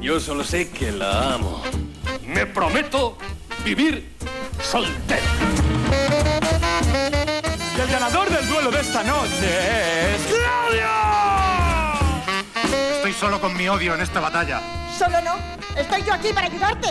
Yo solo sé que la amo. Me prometo vivir soltero. Y el ganador del duelo de esta noche es... ¡Claudio! Estoy solo con mi odio en esta batalla. Solo no. Estoy yo aquí para ayudarte.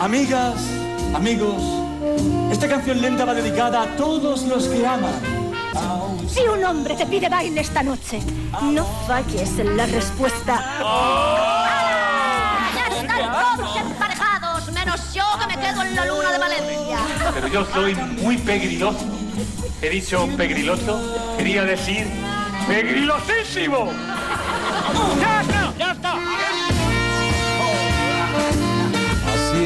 Amigas, amigos, esta canción lenta va dedicada a todos los que aman. Si un hombre te pide baile esta noche, no falles en la respuesta. Ya están todos emparejados, menos yo que me quedo en la luna de Valencia. Pero yo soy muy pegriloso. He dicho pegriloso, quería decir pegrilosísimo. ¡Ya está! ¡Ya está!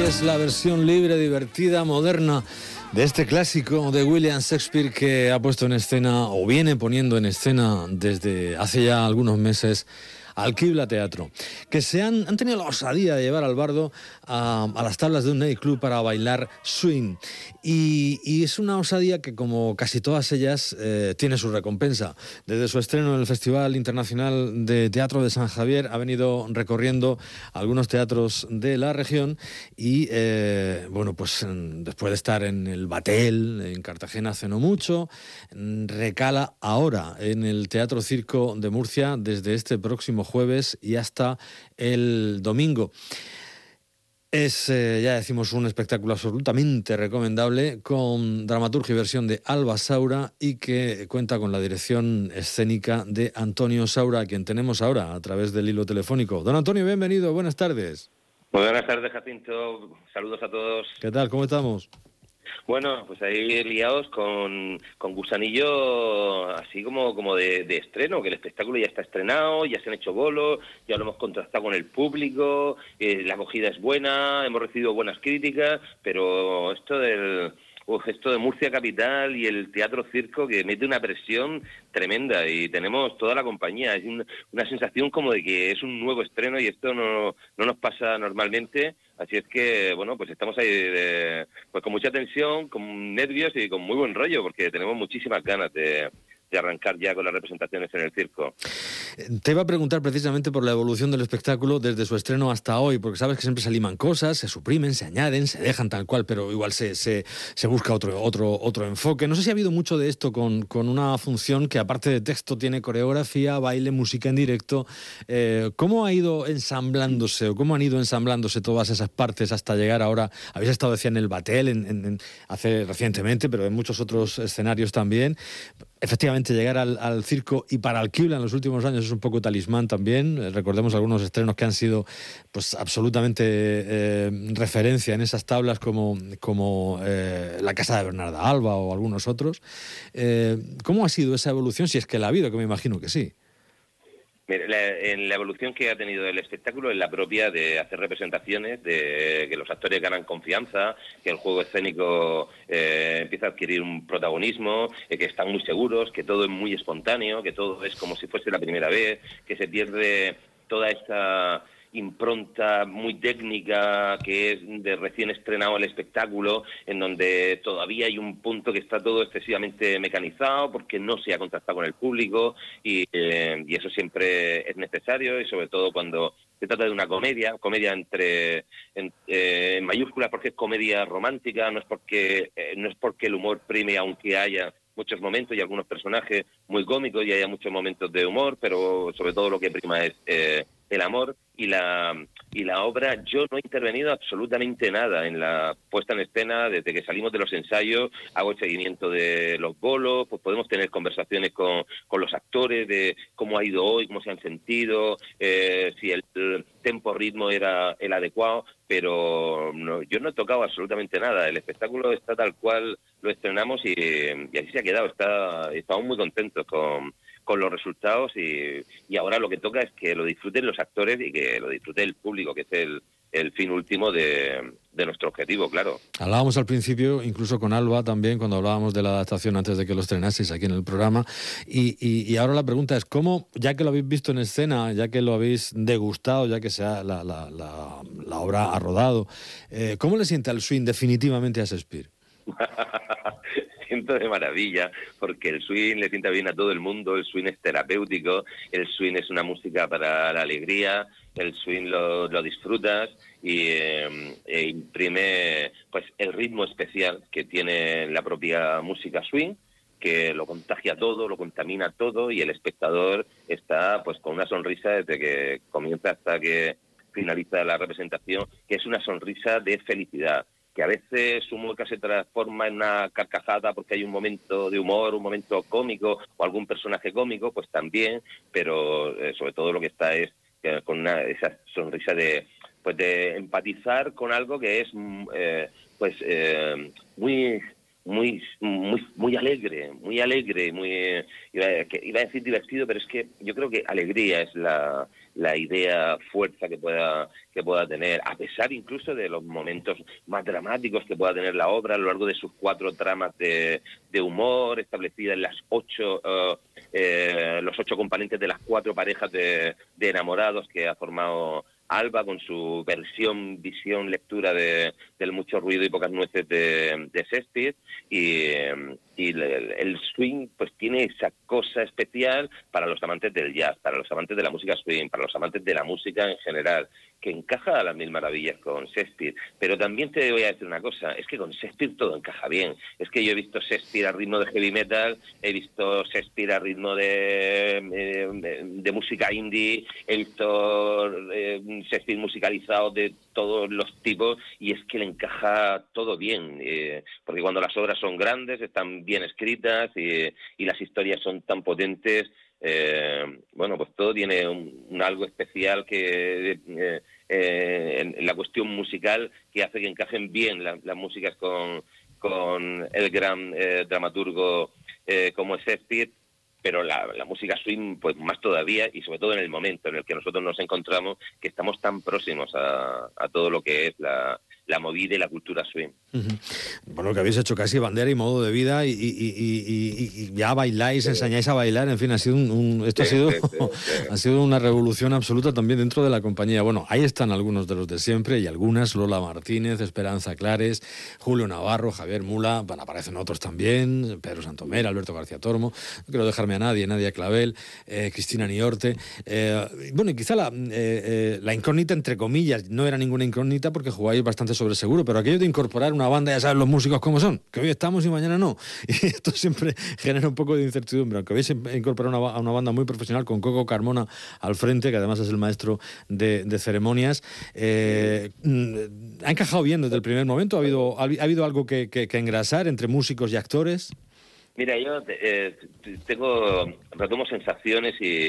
Es la versión libre, divertida, moderna de este clásico de William Shakespeare que ha puesto en escena o viene poniendo en escena desde hace ya algunos meses Alquibla Teatro, que se han, han tenido la osadía de llevar al bardo a, las tablas de un nightclub para bailar swing. Y, es una osadía que, como casi todas ellas, eh, tiene su recompensa. Desde su estreno en el Festival Internacional de Teatro de San Javier, ha venido recorriendo algunos teatros de la región y, eh, bueno, pues después de estar en el Batel, en Cartagena hace no mucho, en- recala ahora en el Teatro Circo de Murcia desde este próximo jueves y hasta el domingo. Es, eh, ya decimos, un espectáculo absolutamente recomendable con dramaturgia y versión de Alba Saura y que cuenta con la dirección escénica de Antonio Saura, a quien tenemos ahora a través del hilo telefónico. Don Antonio, bienvenido, buenas tardes. Buenas tardes, Jacinto. Saludos a todos. ¿Qué tal? ¿Cómo estamos? Bueno, pues ahí liados con, con gusanillo así como, como de, de estreno, que el espectáculo ya está estrenado, ya se han hecho bolos, ya lo hemos contrastado con el público, eh, la acogida es buena, hemos recibido buenas críticas, pero esto del... uf, esto de Murcia Capital y el Teatro Circo que mete una presión tremenda y tenemos toda la compañía. Es un- una sensación como de que es un nuevo estreno y esto no, no nos pasa normalmente. Así es que, bueno, pues estamos ahí de- pues con mucha tensión, con nervios y con muy buen rollo porque tenemos muchísimas ganas de, de arrancar ya con las representaciones en el circo. Te iba a preguntar precisamente por la evolución del espectáculo desde su estreno hasta hoy, porque sabes que siempre se liman cosas, se suprimen, se añaden, se dejan tal cual, pero igual se, se, busca otro, otro, otro enfoque. No sé si ha habido mucho de esto con, con una función que aparte de texto tiene coreografía, baile, música en directo. Eh, ¿Cómo ha ido ensamblándose o cómo han ido ensamblándose todas esas partes hasta llegar ahora? Habéis estado, decía, en el Batel en- hace recientemente, pero en muchos otros escenarios también. Efectivamente, llegar al, circo y para Alquibla en los últimos años es un poco talismán también. Eh, Recordemos algunos estrenos que han sido pues absolutamente eh, referencia en esas tablas como, como eh, La Casa de Bernarda Alba o algunos otros. ¿Cómo ha sido esa evolución? Si es que la ha habido, que me imagino que sí. Mire, la, en la evolución que ha tenido el espectáculo es la propia de hacer representaciones, de que los actores ganan confianza, que el juego escénico eh, empieza a adquirir un protagonismo, eh, que están muy seguros, que todo es muy espontáneo, que todo es como si fuese la primera vez, que se pierde toda esa impronta muy técnica que es de recién estrenado el espectáculo, en donde todavía hay un punto que está todo excesivamente mecanizado porque no se ha contactado con el público y, eh, y eso siempre es necesario y sobre todo cuando se trata de una comedia, comedia entre en, eh, mayúsculas porque es comedia romántica, no es porque eh, no es porque el humor prime aunque haya muchos momentos y algunos personajes muy cómicos y haya muchos momentos de humor, pero sobre todo lo que prima es eh, el amor y la y la obra yo no he intervenido absolutamente nada en la puesta en escena desde que salimos de los ensayos hago el seguimiento de los bolos pues podemos tener conversaciones con, con los actores de cómo ha ido hoy cómo se han sentido eh, si el, el tempo ritmo era el adecuado pero no, yo no he tocado absolutamente nada. El espectáculo está tal cual lo estrenamos y, y así se ha quedado está estamos muy contentos con con los resultados y, y ahora lo que toca es que lo disfruten los actores y que lo disfrute el público, que es el, el fin último de, de nuestro objetivo, claro. Hablábamos al principio, incluso con Alba también, cuando hablábamos de la adaptación antes de que lo estrenaseis aquí en el programa. Y, y, ahora la pregunta es, ¿cómo, ya que lo habéis visto en escena, ya que lo habéis degustado, ya que sea la, la, la, obra ha rodado, eh, ¿cómo le siente al swing definitivamente a Shakespeare? siento de maravilla, porque el swing le sienta bien a todo el mundo, el swing es terapéutico, el swing es una música para la alegría, el swing lo, disfrutas y eh, e imprime pues el ritmo especial que tiene la propia música swing que lo contagia todo, lo contamina todo y el espectador está pues con una sonrisa desde que comienza hasta que finaliza la representación, que es una sonrisa de felicidad que a veces su mueca se transforma en una carcajada porque hay un momento de humor, un momento cómico o algún personaje cómico, pues también, pero eh, sobre todo lo que está es eh, con esa sonrisa de pues de empatizar con algo que es mm, eh, pues muy muy muy muy alegre, muy alegre, muy iba, iba, a decir divertido, pero es que yo creo que alegría es la la idea, fuerza que pueda, que pueda tener, a pesar incluso de los momentos más dramáticos que pueda tener la obra a lo largo de sus cuatro tramas de, de humor establecidas en las ocho, eh, eh, los ocho componentes de las cuatro parejas de, de enamorados que ha formado Alba con su versión, visión, lectura de, del mucho ruido y pocas nueces de, de Shakespeare y, el, swing pues tiene esa cosa especial para los amantes del jazz, para los amantes de la música swing, para los amantes de la música en general, que encaja a las mil maravillas con Shakespeare. Pero también te voy a decir una cosa, es que con Shakespeare todo encaja bien. Es que yo he visto Shakespeare a ritmo de heavy metal, he visto Shakespeare a ritmo de, eh, de, música indie, he visto eh, Shakespeare musicalizado de todos los tipos y es que le encaja todo bien, eh, porque cuando las obras son grandes, están bien escritas y, las historias son tan potentes, eh, bueno, pues todo tiene un, algo especial que eh, en, la cuestión musical que hace que encajen bien las músicas con, el gran dramaturgo como es Shakespeare pero la, música swing pues más todavía y sobre todo en el momento en el que nosotros nos encontramos que estamos tan próximos a todo lo que es la, la movida y la cultura swing. Bueno, que habéis hecho casi bandera y modo de vida y, ya bailáis, enseñáis a bailar, en fin, ha sido un, esto ha sido ha sido una revolución absoluta también dentro de la compañía. Bueno, ahí están algunos de los de siempre y algunas, Lola Martínez, Esperanza Clares, Julio Navarro, Javier Mula, bueno, aparecen otros también, Pedro Santomera, Alberto García Tormo, no quiero dejarme a nadie, Nadia Clavel, eh, Cristina Niorte. Eh, bueno, y quizá la, eh, la incógnita, entre comillas, no era ninguna incógnita porque jugáis bastante sobre seguro, pero aquello de incorporar una banda, ya saben los músicos cómo son, que hoy estamos y mañana no. Y esto siempre genera un poco de incertidumbre, aunque habéis incorporado a una banda muy profesional con Coco Carmona al frente, que además es el maestro de, ceremonias. Eh, mm, ¿Ha encajado bien desde el primer momento? ¿Ha habido, ha, habido algo que, que engrasar entre músicos y actores? Mira, yo eh, tengo, retomo sensaciones y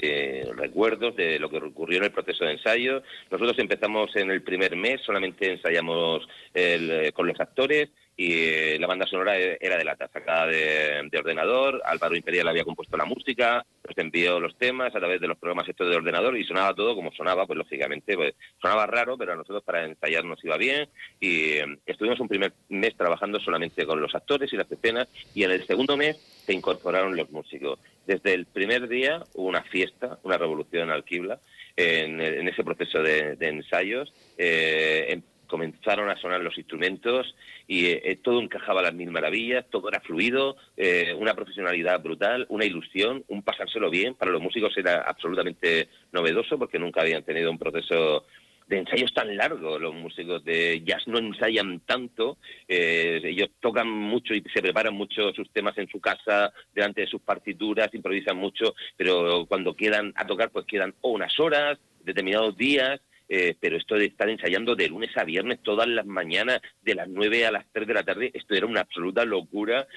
recuerdos de lo que ocurrió en el proceso de ensayo. Nosotros empezamos en el primer mes, solamente ensayamos eh, con los actores y eh, la banda sonora e-, era de lata, sacada de, de, ordenador. Álvaro Imperial había compuesto la música, nos envió los temas a través de los programas estos de ordenador y sonaba todo como sonaba, pues lógicamente pues, sonaba raro, pero a nosotros para ensayar nos iba bien y eh, estuvimos un primer mes trabajando solamente con los actores y las escenas y en el segundo mes se incorporaron los músicos. Desde el primer día hubo una fiesta, una revolución alquibla en, en ese proceso de, ensayos. Eh, comenzaron a sonar los instrumentos y eh, eh, todo encajaba a las mil maravillas, todo era fluido, eh, una profesionalidad brutal, una ilusión, un pasárselo bien. Para los músicos era absolutamente novedoso porque nunca habían tenido un proceso de ensayos tan largo. Los músicos de jazz no ensayan tanto, ellos tocan mucho y se preparan mucho sus temas en su casa, delante de sus partituras, improvisan mucho, pero cuando quedan a tocar, pues quedan unas horas, determinados días, eh, pero esto de estar ensayando de lunes a viernes todas las mañanas, de las 9 a las 3 de la tarde, esto era una absoluta locura.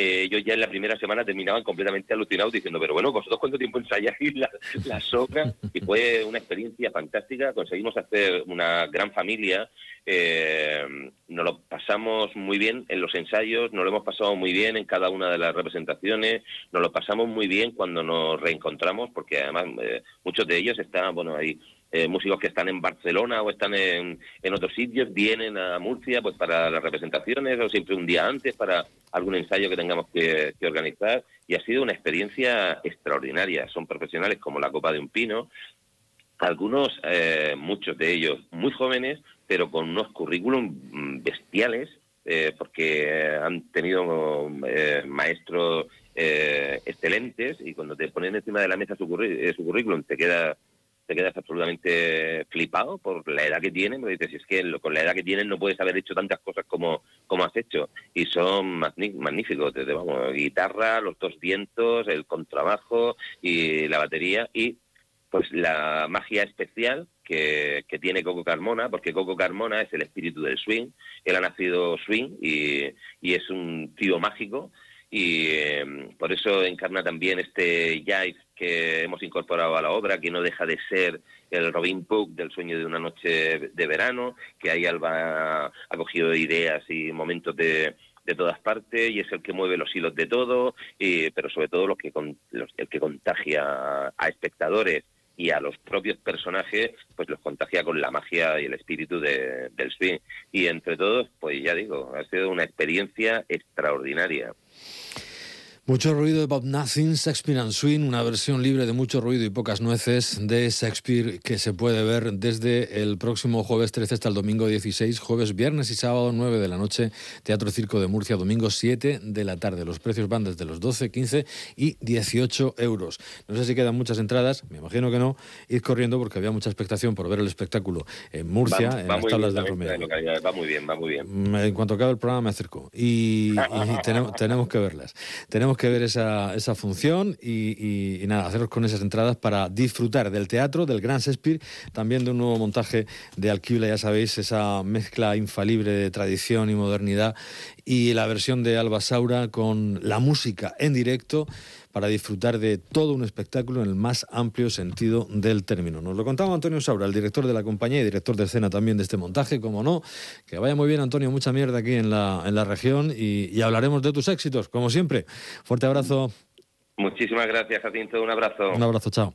Eh, yo ya en la primera semana terminaba completamente alucinado diciendo, pero bueno, ¿vosotros cuánto tiempo ensayáis las la obras? Y fue una experiencia fantástica, conseguimos hacer una gran familia, eh, nos lo pasamos muy bien en los ensayos, nos lo hemos pasado muy bien en cada una de las representaciones, nos lo pasamos muy bien cuando nos reencontramos, porque además muchos de ellos estaban, bueno, ahí eh, músicos que están en Barcelona o están en, en otros sitios vienen a Murcia pues para las representaciones o siempre un día antes para algún ensayo que tengamos que, organizar y ha sido una experiencia extraordinaria. Son profesionales como la copa de un pino, algunos, eh, muchos de ellos muy jóvenes, pero con unos currículum mm, bestiales, eh, porque han tenido eh, maestros eh, excelentes y cuando te ponen encima de la mesa su, su currículum te queda te quedas absolutamente flipado por la edad que tienen, porque dices, es que con la edad que tienen no puedes haber hecho tantas cosas como, como has hecho. Y son magní- magníficos, desde, vamos, guitarra, los dos vientos, el contrabajo y la batería y pues la magia especial que, que tiene Coco Carmona, porque Coco Carmona es el espíritu del swing, él ha nacido swing y, y es un tío mágico y eh, por eso encarna también este jive que hemos incorporado a la obra, que no deja de ser el Robin Hood del sueño de una noche de verano, que ahí Alba ha cogido ideas y momentos de, de todas partes y es el que mueve los hilos de todo, y, pero sobre todo los que los- el que contagia a espectadores y a los propios personajes, pues los contagia con la magia y el espíritu de- del swing. Y entre todos, pues ya digo, ha sido una experiencia extraordinaria. Mucho ruido de Bob Nothing, Shakespeare and Swing, una versión libre de mucho ruido y pocas nueces de Shakespeare que se puede ver desde el próximo jueves 13 hasta el domingo 16, jueves, viernes y sábado 9 de la noche, Teatro Circo de Murcia, domingo 7 de la tarde. Los precios van desde los 12, 15 y 18 euros. No sé si quedan muchas entradas, me imagino que no. Id corriendo porque había mucha expectación por ver el espectáculo en Murcia, Va- en va las tablas bien de Romero. Va muy bien, va muy bien. Mm, En cuanto acabe el programa me acerco y, y tenemos, tenemos que verlas. Tenemos que ver esa, esa función y, y- nada, haceros con esas entradas para disfrutar del teatro, del Gran Shakespeare, también de un nuevo montaje de Alquibla, ya sabéis, esa mezcla infalible de tradición y modernidad y la versión de Alba Saura con la música en directo para disfrutar de todo un espectáculo en el más amplio sentido del término. Nos lo contaba Antonio Saura, el director de la compañía y director de escena también de este montaje, como no. Que vaya muy bien, Antonio, mucha mierda aquí en la, en la región y, y hablaremos de tus éxitos, como siempre. Fuerte abrazo, Muchísimas gracias, Jacinto. Un abrazo. un abrazo, chao.